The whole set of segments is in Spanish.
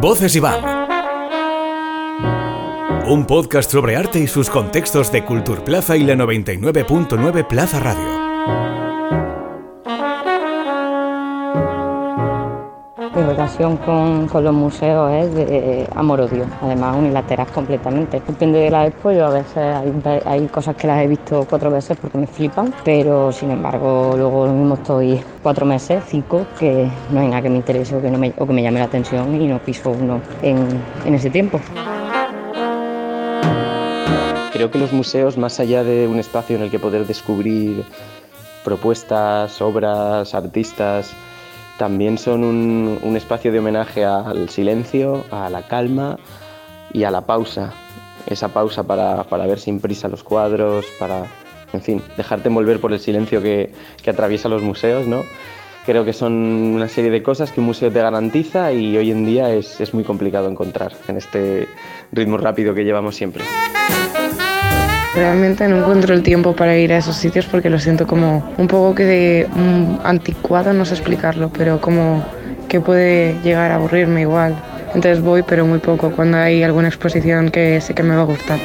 Voces Iván. Un podcast sobre arte y sus contextos de Cultur Plaza y la 99.9 Plaza Radio. Relación con, con los museos es de amor-odio, además unilateral completamente. Depende de la expo, yo a veces hay, hay cosas que las he visto cuatro veces porque me flipan, pero sin embargo luego mismo estoy cuatro meses, cinco, que no hay nada que me interese o que, no me, o que me llame la atención y no piso uno en, en ese tiempo. Creo que los museos, más allá de un espacio en el que poder descubrir propuestas, obras, artistas, también son un, espacio de homenaje al silencio, a la calma y a la pausa. Esa pausa para, para, ver sin prisa los cuadros, para, en fin, dejarte envolver por el silencio que, que atraviesa los museos, ¿no? Creo que son una serie de cosas que un museo te garantiza y hoy en día es, es muy complicado encontrar en este ritmo rápido que llevamos siempre. Realmente no encuentro el tiempo para ir a esos sitios porque lo siento como un poco que de um, anticuado, no sé explicarlo, pero como que puede llegar a aburrirme igual. Entonces voy, pero muy poco, cuando hay alguna exposición que sé que me va a gustar.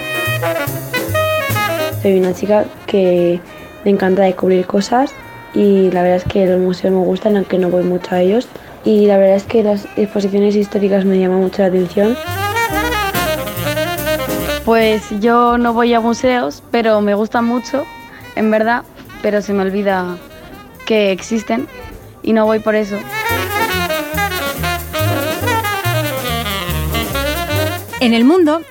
Soy una chica que me encanta descubrir cosas y la verdad es que los museos me gustan, aunque no voy mucho a ellos. Y la verdad es que las exposiciones históricas me llaman mucho la atención. Pues yo no voy a museos, pero me gustan mucho, en verdad, pero se me olvida que existen y no voy por eso. En el mundo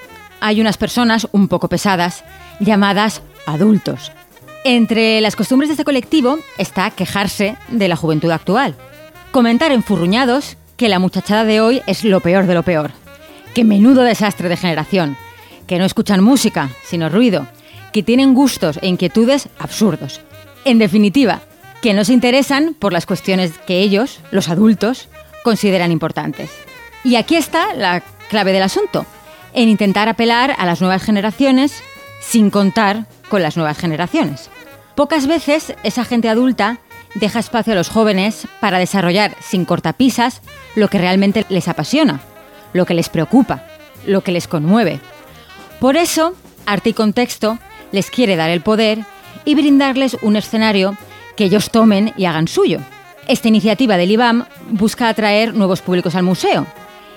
hay unas personas un poco pesadas llamadas adultos. Entre las costumbres de este colectivo está quejarse de la juventud actual, comentar enfurruñados que la muchachada de hoy es lo peor de lo peor, que menudo desastre de generación, que no escuchan música, sino ruido, que tienen gustos e inquietudes absurdos. En definitiva, que no se interesan por las cuestiones que ellos, los adultos, consideran importantes. Y aquí está la clave del asunto, en intentar apelar a las nuevas generaciones sin contar con las nuevas generaciones. Pocas veces esa gente adulta deja espacio a los jóvenes para desarrollar sin cortapisas lo que realmente les apasiona, lo que les preocupa, lo que les conmueve. Por eso, Arte y Contexto les quiere dar el poder y brindarles un escenario que ellos tomen y hagan suyo. Esta iniciativa del IBAM busca atraer nuevos públicos al museo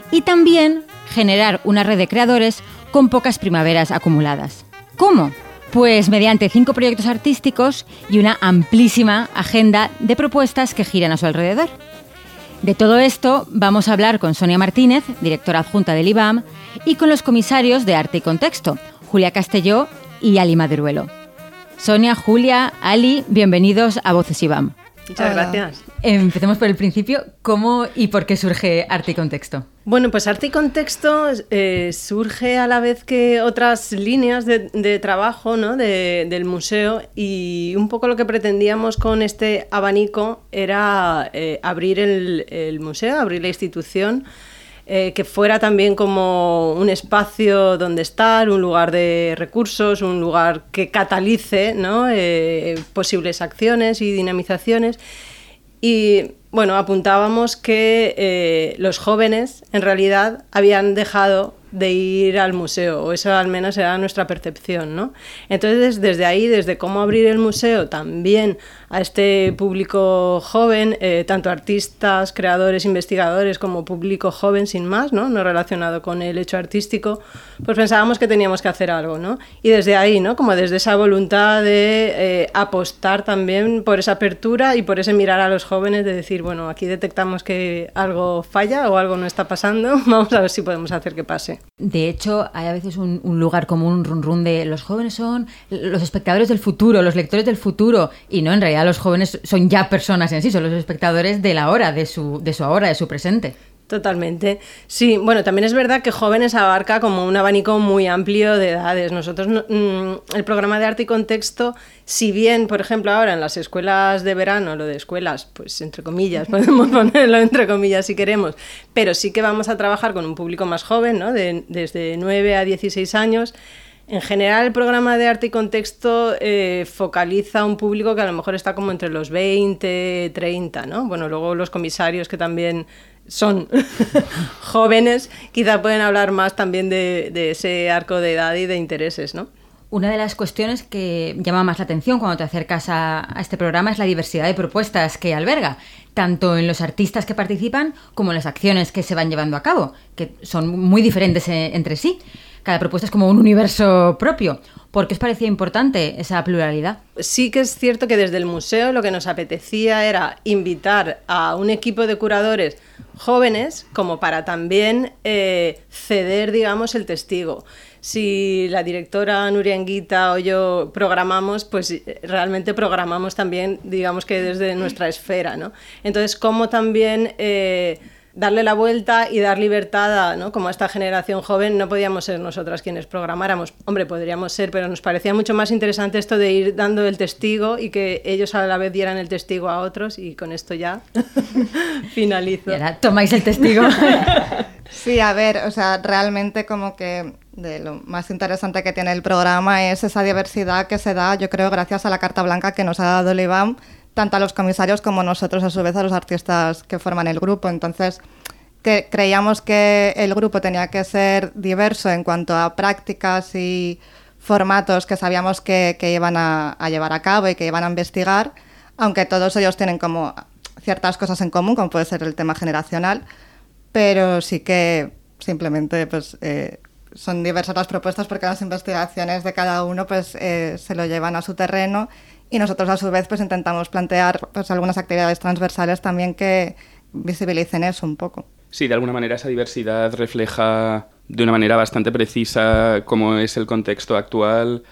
y también generar una red de creadores con pocas primaveras acumuladas. ¿Cómo? Pues mediante cinco proyectos artísticos y una amplísima agenda de propuestas que giran a su alrededor. De todo esto vamos a hablar con Sonia Martínez, directora adjunta del IBAM, y con los comisarios de Arte y Contexto, Julia Castelló y Ali Maderuelo. Sonia, Julia, Ali, bienvenidos a Voces IBAM. Muchas Hola. gracias. Empecemos por el principio. ¿Cómo y por qué surge Arte y Contexto? Bueno, pues Arte y Contexto eh, surge a la vez que otras líneas de, de trabajo ¿no? de, del museo y un poco lo que pretendíamos con este abanico era eh, abrir el, el, museo, abrir la institución. Eh, que fuera también como un espacio donde estar, un lugar de recursos, un lugar que catalice eh, posibles acciones y dinamizaciones. Y bueno, apuntábamos que eh, los jóvenes en realidad habían dejado de ir al museo, o eso al menos era nuestra percepción, ¿no? Entonces, desde ahí, desde cómo abrir el museo también a este público joven, eh, tanto artistas, creadores, investigadores, como público joven sin más, ¿no? No relacionado con el hecho artístico, pues pensábamos que teníamos que hacer algo, ¿no? Y desde ahí, ¿no? Como desde esa voluntad de eh, apostar también por esa apertura y por ese mirar a los jóvenes de decir, bueno, aquí detectamos que algo falla o algo no está pasando, vamos a ver si podemos hacer que pase. De hecho, hay a veces un, lugar común, un run run de los jóvenes son los espectadores del futuro, los lectores del futuro, y no, en realidad los jóvenes son ya personas en sí, son los espectadores de la hora, de su, de su ahora, de su presente. Totalmente. Sí, bueno, también es verdad que jóvenes abarca como un abanico muy amplio de edades. Nosotros, mm, el programa de arte y contexto, si bien, por ejemplo, ahora en las escuelas de verano, lo de escuelas, pues entre comillas, podemos ponerlo entre comillas si queremos, pero sí que vamos a trabajar con un público más joven, ¿no? De, desde 9 a 16 años. En general, el programa de arte y contexto eh, focaliza un público que a lo mejor está como entre los 20, 30, ¿no? Bueno, luego los comisarios que también son jóvenes, quizá pueden hablar más también de, de ese arco de edad y de intereses, ¿no? Una de las cuestiones que llama más la atención cuando te acercas a, este programa es la diversidad de propuestas que alberga, tanto en los artistas que participan como en las acciones que se van llevando a cabo, que son muy diferentes eh, entre sí. Cada propuesta es como un universo propio. ¿Por qué os parecía importante esa pluralidad? Sí que es cierto que desde el museo lo que nos apetecía era invitar a un equipo de curadores jóvenes como para también eh, ceder, digamos, el testigo si la directora Nuria Anguita o yo programamos, pues eh, realmente programamos también, digamos que desde nuestra esfera, ¿no? Entonces, cómo también eh, darle la vuelta y dar libertad a, ¿no? Como a esta generación joven, no podíamos ser nosotras quienes programáramos. Hombre, podríamos ser, pero nos parecía mucho más interesante esto de ir dando el testigo y que ellos a la vez dieran el testigo a otros y con esto ya finalizo. Y ahora tomáis el testigo. Sí, a ver, o sea, realmente como que de lo más interesante que tiene el programa es esa diversidad que se da, yo creo, gracias a la carta blanca que nos ha dado el IBAM, tanto a los comisarios como nosotros, a su vez, a los artistas que forman el grupo. Entonces, que creíamos que el grupo tenía que ser diverso en cuanto a prácticas y formatos que sabíamos que, iban a, a, llevar a cabo y que iban a investigar, aunque todos ellos tienen como ciertas cosas en común, como puede ser el tema generacional, pero sí que simplemente pues, eh, son diversas las propuestas porque las investigaciones de cada uno pues, eh, se lo llevan a su terreno y nosotros a su vez pues, intentamos plantear pues, algunas actividades transversales también que visibilicen eso un poco. Sí, de alguna manera esa diversidad refleja de una manera bastante precisa cómo es el contexto actual.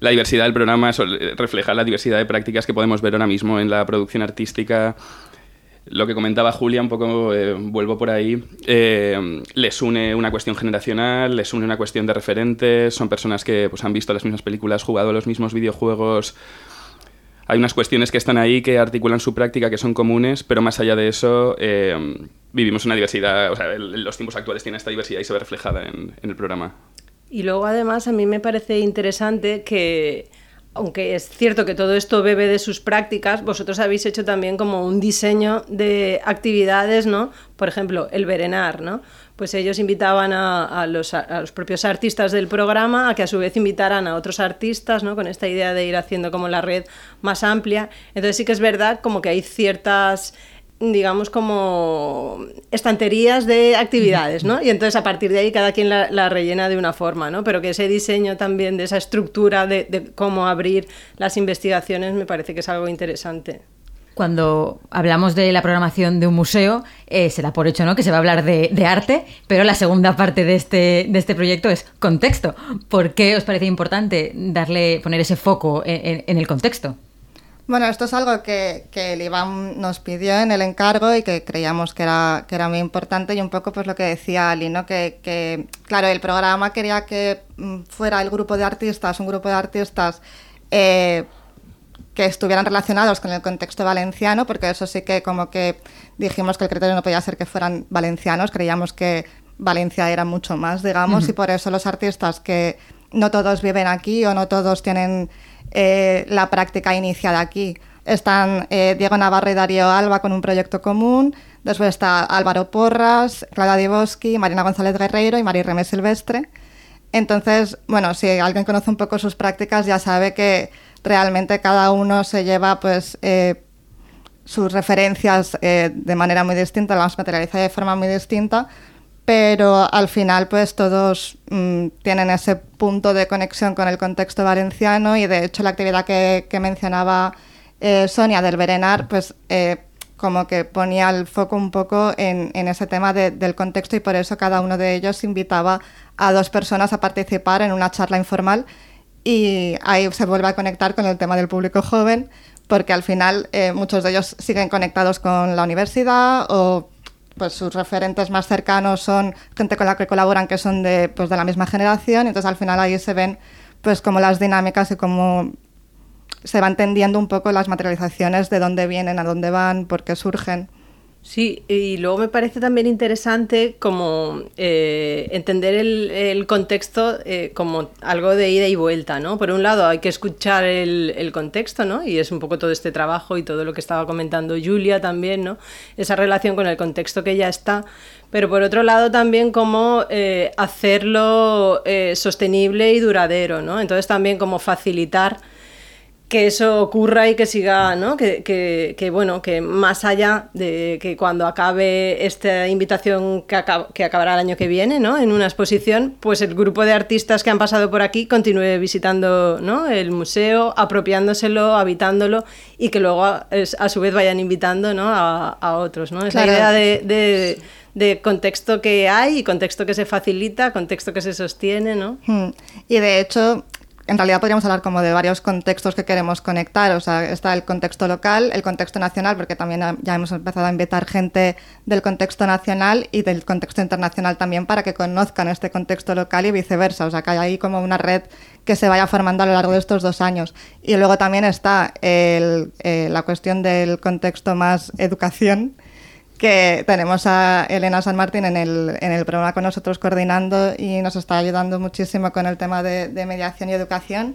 La diversidad del programa refleja la diversidad de prácticas que podemos ver ahora mismo en la producción artística lo que comentaba Julia, un poco eh, vuelvo por ahí, eh, les une una cuestión generacional, les une una cuestión de referentes, son personas que pues, han visto las mismas películas, jugado los mismos videojuegos. Hay unas cuestiones que están ahí que articulan su práctica, que son comunes, pero más allá de eso, eh, vivimos una diversidad, o sea, los tiempos actuales tienen esta diversidad y se ve reflejada en el programa. Y luego, además, a mí me parece interesante que aunque es cierto que todo esto bebe de sus prácticas, vosotros habéis hecho también como un diseño de actividades, ¿no? Por ejemplo, el Berenar, ¿no? Pues ellos invitaban a, los, propios artistas del programa a que a su vez invitaran a otros artistas, ¿no? Con esta idea de ir haciendo como la red más amplia. Entonces sí que es verdad como que hay ciertas digamos, como estanterías de actividades, ¿no? Y entonces a partir de ahí cada quien la, rellena de una forma, ¿no? Pero que ese diseño también de esa estructura de, cómo abrir las investigaciones me parece que es algo interesante. Cuando hablamos de la programación de un museo, eh, se da por hecho ¿no? que se va a hablar de, arte, pero la segunda parte de este, de este proyecto es contexto. ¿Por qué os parece importante darle, poner ese foco en el contexto? Bueno, esto es algo que, que, el IBAM nos pidió en el encargo y que creíamos que era, que era muy importante y un poco pues lo que decía Ali, ¿no? que, que claro, el programa quería que mm, fuera el grupo de artistas, un grupo de artistas eh, que estuvieran relacionados con el contexto valenciano, porque eso sí que como que dijimos que el criterio no podía ser que fueran valencianos, creíamos que Valencia era mucho más, digamos, y por eso los artistas que no todos viven aquí o no todos tienen eh, la práctica iniciada aquí. Están eh, Diego Navarro y Darío Alba con un proyecto común, después está Álvaro Porras, Clara Diboski, Marina González Guerreiro y María Remé Silvestre. Entonces, bueno, si alguien conoce un poco sus prácticas ya sabe que realmente cada uno se lleva pues eh, sus referencias de manera muy distinta, las materializa de forma muy distinta, pero al final pues todos mm, tienen ese punto de conexión con el contexto valenciano y de hecho la actividad que, mencionaba eh, Sonia del Berenar pues eh, como que ponía el foco un poco en, ese tema del contexto y por eso cada uno de ellos invitaba a dos personas a participar en una charla informal y ahí se vuelve a conectar con el tema del público joven porque al final eh, muchos de ellos siguen conectados con la universidad o pues sus referentes más cercanos son gente con la que colaboran que son de, pues, de la misma generación, entonces al final ahí se ven pues como las dinámicas y cómo se va entendiendo un poco las materializaciones de dónde vienen, a dónde van, por qué surgen. Sí, y luego me parece también interesante como eh, entender el, contexto eh, como algo de ida y vuelta, ¿no? Por un lado hay que escuchar el, contexto, ¿no? Y es un poco todo este trabajo y todo lo que estaba comentando Julia también, ¿no? Esa relación con el contexto que ya está, pero por otro lado también cómo eh, hacerlo sostenible y duradero, ¿no? Entonces también como facilitar que eso ocurra y que siga, ¿no? Que, que, bueno, que más allá de que cuando acabe esta invitación que, que, acabará el año que viene, ¿no? En una exposición, pues el grupo de artistas que han pasado por aquí continúe visitando, ¿no? El museo, apropiándoselo, habitándolo y que luego a, su vez vayan invitando, ¿no? A, otros, ¿no? Esa idea de, de, contexto que hay y contexto que se facilita, contexto que se sostiene, ¿no? Hmm. Y de hecho, en realidad podríamos hablar como de varios contextos que queremos conectar. O sea, está el contexto local, el contexto nacional, porque también ya hemos empezado a invitar gente del contexto nacional y del contexto internacional también para que conozcan este contexto local y viceversa. O sea, que hay ahí como una red que se vaya formando a lo largo de estos dos años. Y luego también está eh, la cuestión del contexto más educación que tenemos a Elena San Martín en el, en el programa con nosotros coordinando y nos está ayudando muchísimo con el tema de, mediación y educación.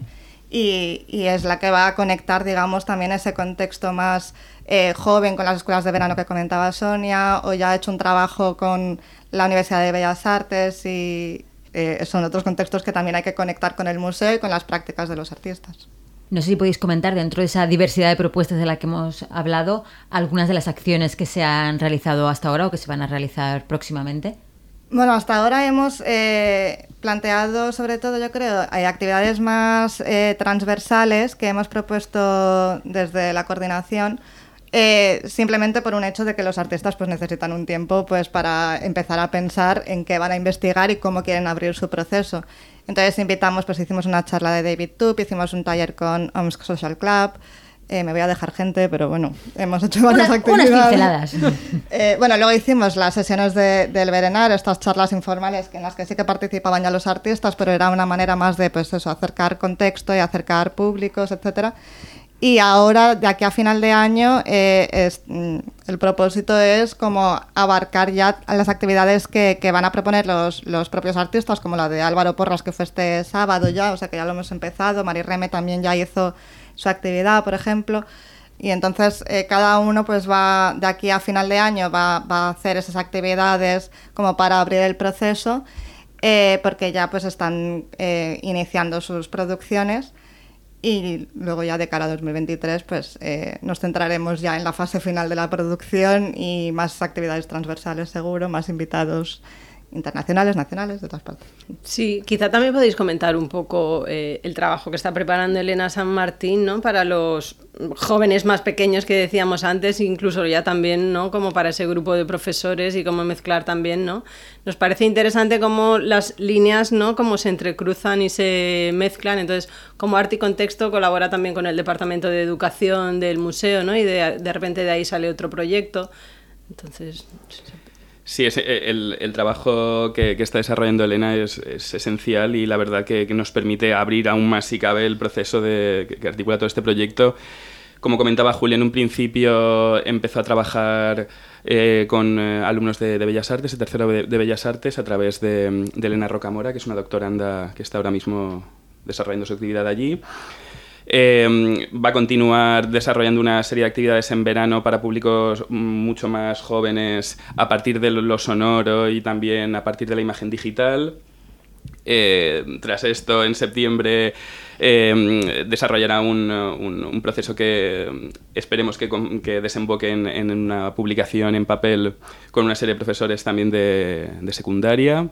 Y, y, es la que va a conectar, digamos, también ese contexto más eh, joven con las escuelas de verano que comentaba Sonia, o ya ha hecho un trabajo con la Universidad de Bellas Artes y eh, son otros contextos que también hay que conectar con el museo y con las prácticas de los artistas. No sé si podéis comentar dentro de esa diversidad de propuestas de la que hemos hablado algunas de las acciones que se han realizado hasta ahora o que se van a realizar próximamente. Bueno, hasta ahora hemos eh, planteado, sobre todo, yo creo, hay actividades más eh, transversales que hemos propuesto desde la coordinación, eh, simplemente por un hecho de que los artistas pues, necesitan un tiempo pues, para empezar a pensar en qué van a investigar y cómo quieren abrir su proceso. Entonces invitamos, pues hicimos una charla de David Tup, hicimos un taller con Omsk Social Club, eh, me voy a dejar gente, pero bueno, hemos hecho varias actividades. Unas pinceladas. Eh, bueno, luego hicimos las sesiones del Berenar, estas charlas informales en las que sí que participaban ya los artistas, pero era una manera más de, pues eso, acercar contexto y acercar públicos, etcétera. Y ahora, de aquí a final de año, eh, mm, el propósito es como abarcar ya las actividades que, van a proponer los, los, propios artistas, como la de Álvaro Porras, que fue este sábado ya, o sea que ya lo hemos empezado. Mari Reme también ya hizo su actividad, por ejemplo. Y entonces eh, cada uno pues va, de aquí a final de año, va, va, a hacer esas actividades como para abrir el proceso, eh, porque ya pues están iniciando sus producciones y luego ya de cara a 2023 pues eh, nos centraremos ya en la fase final de la producción y más actividades transversales seguro, más invitados internacionales, nacionales, de todas partes. Sí, quizá también podéis comentar un poco eh, el trabajo que está preparando Elena San Martín, ¿no? Para los jóvenes más pequeños que decíamos antes, incluso ya también, ¿no? Como para ese grupo de profesores y cómo mezclar también, ¿no? Nos parece interesante cómo las líneas, ¿no? Cómo se entrecruzan y se mezclan. Entonces, como Arte y Contexto colabora también con el Departamento de Educación del museo, ¿no? Y de, de repente de ahí sale otro proyecto. Entonces, Sí, eh, el, trabajo que, está desarrollando Elena es, esencial y la verdad que, nos permite abrir aún más, si cabe, el proceso de, que, articula todo este proyecto. Como comentaba Julia, en un principio empezó a trabajar eh, con eh, alumnos de, Bellas Artes, de tercero de, Bellas Artes, a través de, Elena Rocamora, que es una doctoranda que está ahora mismo desarrollando su actividad allí. Em, va a continuar desarrollando una serie de actividades en verano para públicos mucho más jóvenes a partir de lo sonoro y también a partir de la imagen digital. Eh, tras esto, en septiembre em, desarrollará un, proceso que esperemos que, desemboque en, una publicación en papel con una serie de profesores también de secundaria.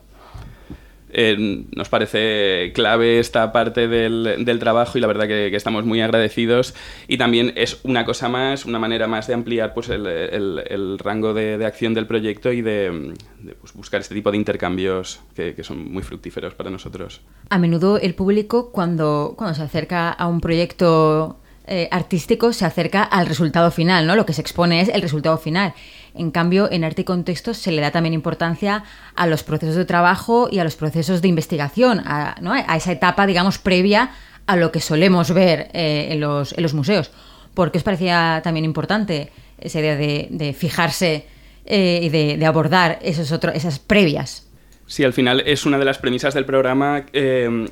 Eh, nos parece clave esta parte del, del trabajo y la verdad que, estamos muy agradecidos y también es una cosa más, una manera más de ampliar pues, el, el, rango de, de, acción del proyecto y de, pues, buscar este tipo de intercambios que, que, son muy fructíferos para nosotros. A menudo el público cuando, cuando se acerca a un proyecto eh, artístico se acerca al resultado final, ¿no? Lo que se expone es el resultado final. En cambio, en arte y contexto se le da también importancia a los procesos de trabajo y a los procesos de investigación, a, esa etapa, digamos, previa a lo que solemos ver eh, en, los, museos. ¿Por qué os parecía también importante esa idea de, fijarse eh, y de, abordar esos otros, esas previas. Sí, al final es una de las premisas del programa. Eh,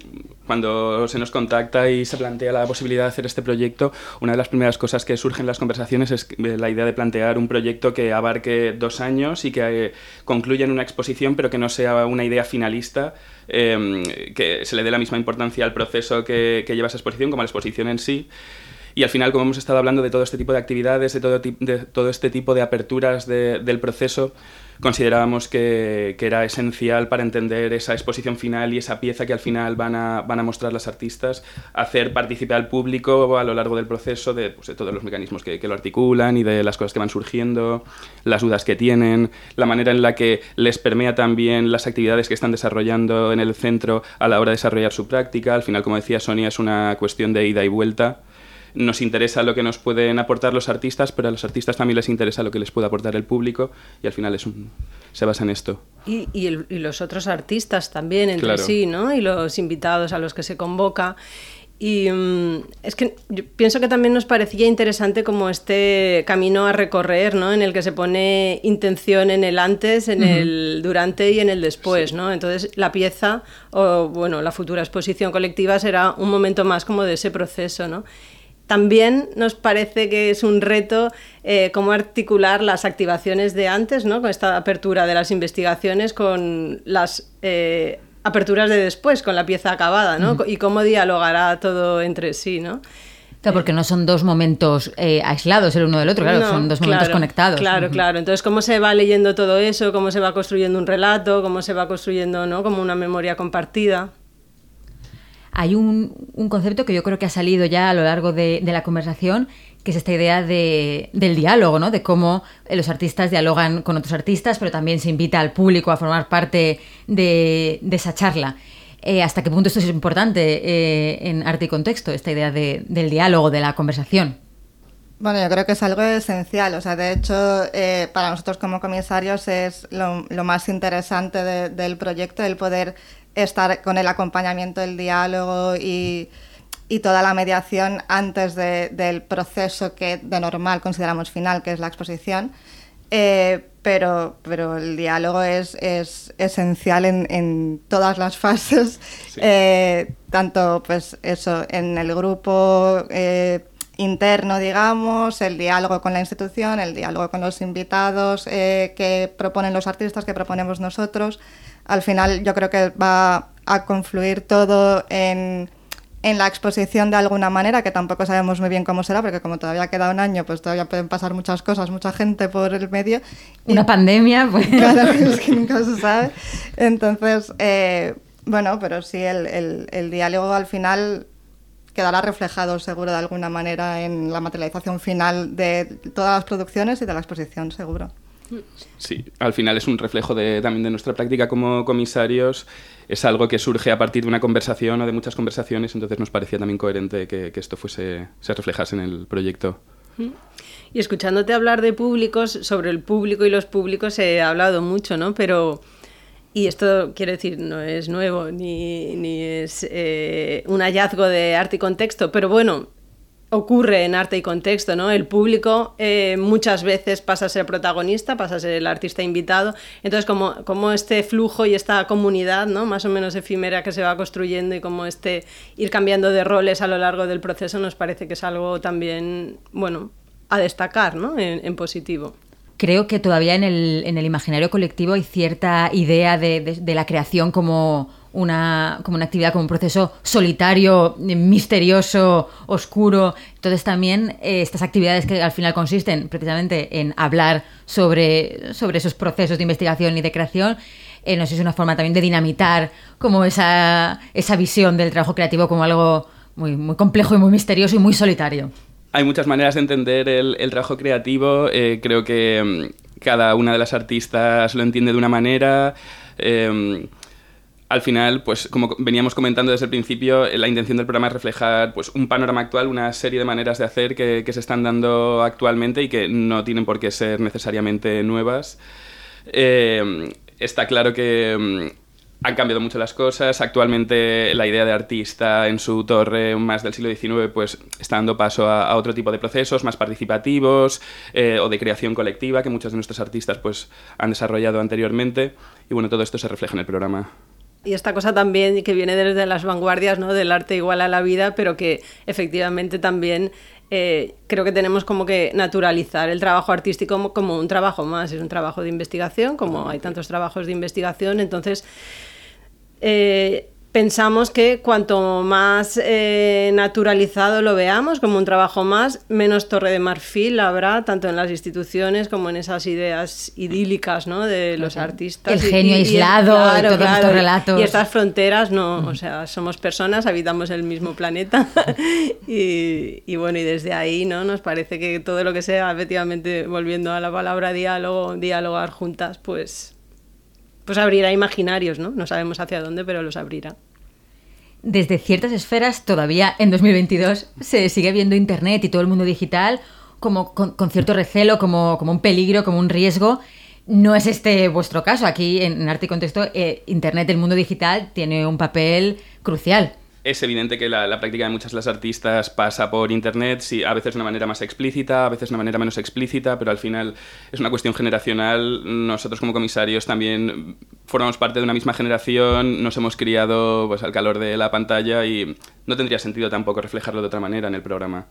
cuando se nos contacta y se plantea la posibilidad de hacer este proyecto, una de las primeras cosas que surgen en las conversaciones es la idea de plantear un proyecto que abarque dos años y que concluya en una exposición, pero que no sea una idea finalista, que se le dé la misma importancia al proceso que, lleva esa exposición como a la exposición en sí. Y al final, como hemos estado hablando de todo este tipo de actividades, de todo este tipo de aperturas del proceso, considerábamos que, que, era esencial para entender esa exposición final y esa pieza que al final van a, van a mostrar las artistas, hacer participar al público a lo largo del proceso de, pues, de todos los mecanismos que, que, lo articulan y de las cosas que van surgiendo, las dudas que tienen, la manera en la que les permea también las actividades que están desarrollando en el centro a la hora de desarrollar su práctica. Al final, como decía Sonia, es una cuestión de ida y vuelta nos interesa lo que nos pueden aportar los artistas, pero a los artistas también les interesa lo que les puede aportar el público y al final es se basa en esto. Y, y, los otros artistas también entre sí, ¿no? Y los invitados a los que se convoca. Y mm, es que yo pienso que también nos parecía interesante como este camino a recorrer, ¿no? En el que se pone intención en el antes, en el durante y en el después, ¿no? Entonces la pieza o, bueno, la futura exposición colectiva será un momento más como de ese proceso, ¿no? También nos parece que es un reto eh, cómo articular las activaciones de antes, ¿no? con esta apertura de las investigaciones, con las eh, aperturas de después, con la pieza acabada, ¿no? y cómo dialogará todo entre sí. ¿no? Claro, porque no son dos momentos eh, aislados el uno del otro, claro, son dos momentos conectados. Claro, claro. Entonces, ¿cómo se va leyendo todo eso? ¿Cómo se va construyendo un relato? ¿Cómo se va construyendo ¿no? como una memoria compartida? Hay un, concepto que yo creo que ha salido ya a lo largo de, la conversación, que es esta idea de, del diálogo, ¿no? de cómo los artistas dialogan con otros artistas, pero también se invita al público a formar parte de, esa charla. Eh, ¿Hasta qué punto esto es importante eh, en arte y contexto, esta idea del diálogo, de la conversación? Bueno, yo creo que es algo esencial. O sea, de hecho, eh, para nosotros como comisarios es lo, más interesante del proyecto, el poder estar con el acompañamiento, el diálogo y, toda la mediación antes del proceso que de normal consideramos final, que es la exposición. Eh, pero, pero el diálogo es, es esencial en, todas las fases, eh, tanto pues eso, en el grupo eh, interno, digamos, el diálogo con la institución, el diálogo con los invitados que proponen los artistas, que proponemos nosotros al final yo creo que va a confluir todo en, la exposición de alguna manera, que tampoco sabemos muy bien cómo será, porque como todavía queda un año, pues todavía pueden pasar muchas cosas, mucha gente por el medio. Una pandemia, pues. Claro, es que nunca se sabe. Entonces, eh, bueno, pero sí, el, el diálogo al final quedará reflejado seguro de alguna manera en la materialización final de todas las producciones y de la exposición, seguro. Sí, al final es un reflejo de, también de nuestra práctica como comisarios. Es algo que surge a partir de una conversación o de muchas conversaciones, entonces nos parecía también coherente que, esto fuese, se reflejase en el proyecto. Y escuchándote hablar de públicos, sobre el público y los públicos ha hablado mucho, ¿no? Pero, y esto quiero decir, no es nuevo ni, ni es eh, un hallazgo de arte y contexto, pero bueno, ocurre en arte y contexto, ¿no? El público eh, muchas veces pasa a ser protagonista, pasa a ser el artista invitado. Entonces, como, como este flujo y esta comunidad, ¿no? Más o menos efímera que se va construyendo y como este ir cambiando de roles a lo largo del proceso nos parece que es algo también, bueno, a destacar, ¿no? En, positivo. Creo que todavía en el, en el, imaginario colectivo hay cierta idea de la creación como una, como una actividad, como un proceso solitario, misterioso, oscuro. Entonces también eh, estas actividades que al final consisten precisamente en hablar sobre, sobre esos procesos de investigación y de creación, eh, es una forma también de dinamitar como esa, esa visión del trabajo creativo como algo muy, muy complejo y muy misterioso y muy solitario. Hay muchas maneras de entender el, trabajo creativo. Eh, creo que mm, cada una de las artistas lo entiende de una manera al final, pues como veníamos comentando desde el principio, la intención del programa es reflejar pues, un panorama actual, una serie de maneras de hacer que, se están dando actualmente y que no tienen por qué ser necesariamente nuevas. Eh, está claro que mm, han cambiado mucho las cosas. Actualmente la idea de artista en su torre más del siglo XIX pues está dando paso a, otro tipo de procesos más participativos eh, o de creación colectiva que muchos de nuestros artistas pues han desarrollado anteriormente. Y bueno, todo esto se refleja en el programa. Y esta cosa también que viene desde las vanguardias, ¿no? Del arte igual a la vida, pero que efectivamente también eh, creo que tenemos como que naturalizar el trabajo artístico como, un trabajo más, es un trabajo de investigación, como hay tantos trabajos de investigación, entonces eh, pensamos que cuanto más eh, naturalizado lo veamos como un trabajo más, menos torre de marfil habrá, tanto en las instituciones como en esas ideas idílicas ¿no? de los artistas. El genio aislado, y, todos estos relatos. Y estas fronteras, no, o sea, somos personas, habitamos el mismo planeta y, y, bueno, y desde ahí ¿no? nos parece que todo lo que sea, efectivamente, volviendo a la palabra diálogo, dialogar juntas, pues pues abrirá imaginarios, ¿no? No sabemos hacia dónde, pero los abrirá. Desde ciertas esferas, todavía en 2022, se sigue viendo Internet y todo el mundo digital como con, cierto recelo, como, como, un peligro, como un riesgo. No es este vuestro caso. Aquí en Arte y Contexto, eh, Internet, el mundo digital, tiene un papel crucial es evidente que la, práctica de muchas de las artistas pasa por internet, sí, a veces de una manera más explícita, a veces de una manera menos explícita, pero al final es una cuestión generacional. Nosotros como comisarios también formamos parte de una misma generación, nos hemos criado pues, al calor de la pantalla y no tendría sentido tampoco reflejarlo de otra manera en el programa.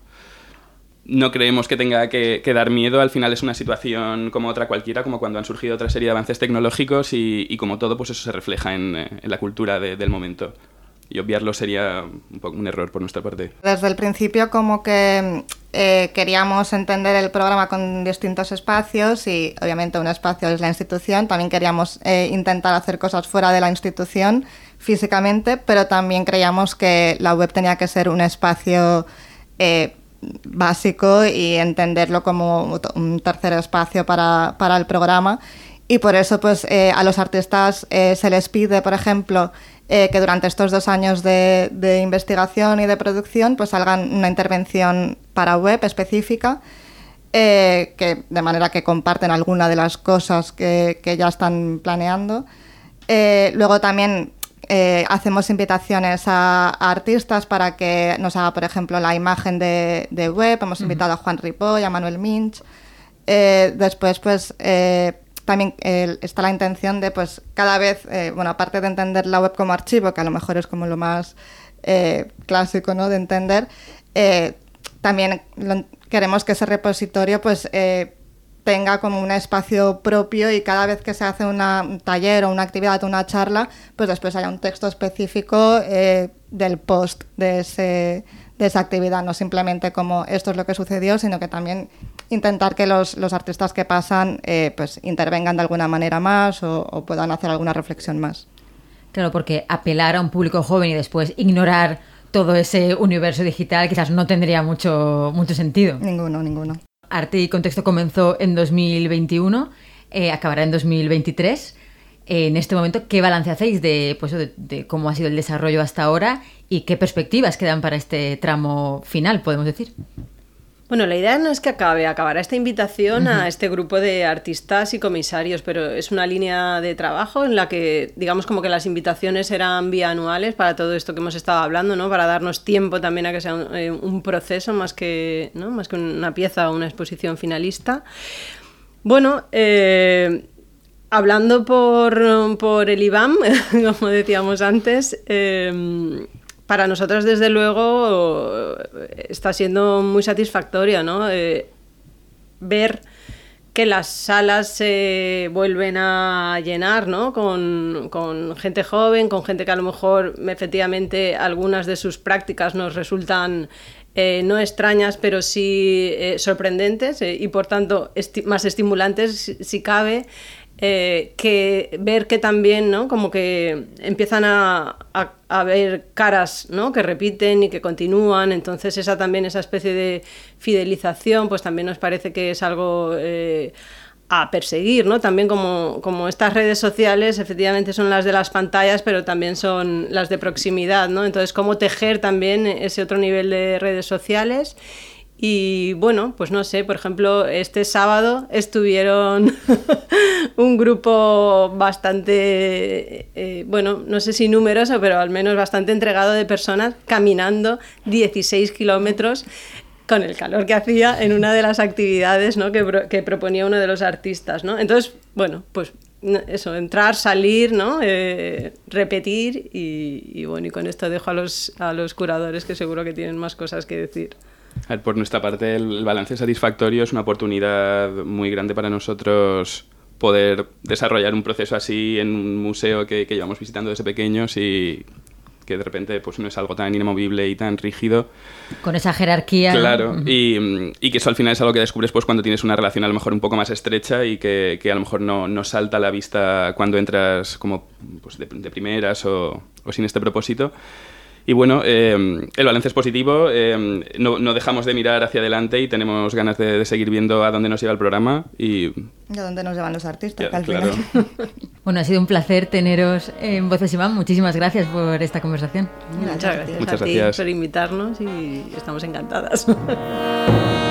No creemos que tenga que, dar miedo, al final es una situación como otra cualquiera, como cuando han surgido otra serie de avances tecnológicos y, como todo, pues eso se refleja en, eh, la cultura del momento y obviarlo sería un, poco un error por nuestra parte. Desde el principio como que eh, queríamos entender el programa con distintos espacios y obviamente un espacio es la institución, también queríamos eh, intentar hacer cosas fuera de la institución físicamente, pero también creíamos que la web tenía que ser un espacio eh, básico y entenderlo como un tercer espacio para, para el programa y por eso pues a los artistas se les pide, por ejemplo, eh, que durante estos dos años de, investigación y de producción pues salgan una intervención para web específica, eh, que, de manera que comparten alguna de las cosas que, ya están planeando. Eh, luego también hacemos invitaciones a, artistas para que nos haga, por ejemplo, la imagen de, web. Hemos invitado a Juan Ripoll, a Manuel Minch. después, pues también está la intención de, pues, cada vez, eh, bueno, aparte de entender la web como archivo, que a lo mejor es como lo más eh, clásico, ¿no?, de entender, eh, también queremos que ese repositorio, pues, tenga como un espacio propio y cada vez que se hace un taller o una actividad o una charla, pues después haya un texto específico del post de, ese, de esa actividad, no simplemente como esto es lo que sucedió, sino que también intentar que los, los artistas que pasan eh, pues intervengan de alguna manera más o, puedan hacer alguna reflexión más. Claro, porque apelar a un público joven y después ignorar todo ese universo digital quizás no tendría mucho, mucho sentido. Ninguno, ninguno. Arte y Contexto comenzó en 2021, eh, acabará en 2023. en este momento, ¿qué balance hacéis de, pues, de, cómo ha sido el desarrollo hasta ahora y qué perspectivas quedan para este tramo final, podemos decir? Bueno, la idea no es que acabe, acabará esta invitación a este grupo de artistas y comisarios, pero es una línea de trabajo en la que, digamos, como que las invitaciones eran bianuales para todo esto que hemos estado hablando, ¿no? Para darnos tiempo también a que sea un, eh, proceso más que, ¿no? más que una pieza o una exposición finalista. Bueno, eh, hablando por, por, el IBAM, como decíamos antes, eh, para nosotros, desde luego, está siendo muy satisfactorio, ¿no? Eh, ver que las salas se vuelven a llenar, ¿no? Con, gente joven, con gente que a lo mejor efectivamente algunas de sus prácticas nos resultan eh, no extrañas, pero sí eh, sorprendentes y por tanto más estimulantes si cabe. Eh, que ver que también, ¿no? Como que empiezan a, a, ver caras, ¿no? Que repiten y que continúan, entonces esa también, esa especie de fidelización, pues también nos parece que es algo... Eh, a perseguir, ¿no? También como, como, estas redes sociales efectivamente son las de las pantallas, pero también son las de proximidad, ¿no? Entonces, cómo tejer también ese otro nivel de redes sociales Y bueno, pues no sé, por ejemplo, este sábado estuvieron un grupo bastante, eh, bueno, no sé si numeroso, pero al menos bastante entregado de personas caminando 16 kilómetros con el calor que hacía en una de las actividades ¿no? que, que, proponía uno de los artistas. ¿no? Entonces, bueno, pues eso, entrar, salir, ¿no? Eh, repetir y, y, bueno, y con esto dejo a los, a los curadores que seguro que tienen más cosas que decir. Por nuestra parte, el, balance satisfactorio es una oportunidad muy grande para nosotros poder desarrollar un proceso así en un museo que, que llevamos visitando desde pequeños y que de repente pues no es algo tan inamovible y tan rígido. Con esa jerarquía. Claro, y, y, que eso al final es algo que descubres pues cuando tienes una relación a lo mejor un poco más estrecha y que, que a lo mejor no, no, salta a la vista cuando entras como pues de, de primeras o, o sin este propósito. Y bueno, eh, el balance es positivo, eh, no, no, dejamos de mirar hacia adelante y tenemos ganas de, de, seguir viendo a dónde nos lleva el programa y... a dónde nos llevan los artistas, ya, al claro. final. bueno, ha sido un placer teneros en Voces Iván. Muchísimas gracias por esta conversación. Muchas gracias Muchas a gracias. ti por invitarnos y estamos encantadas.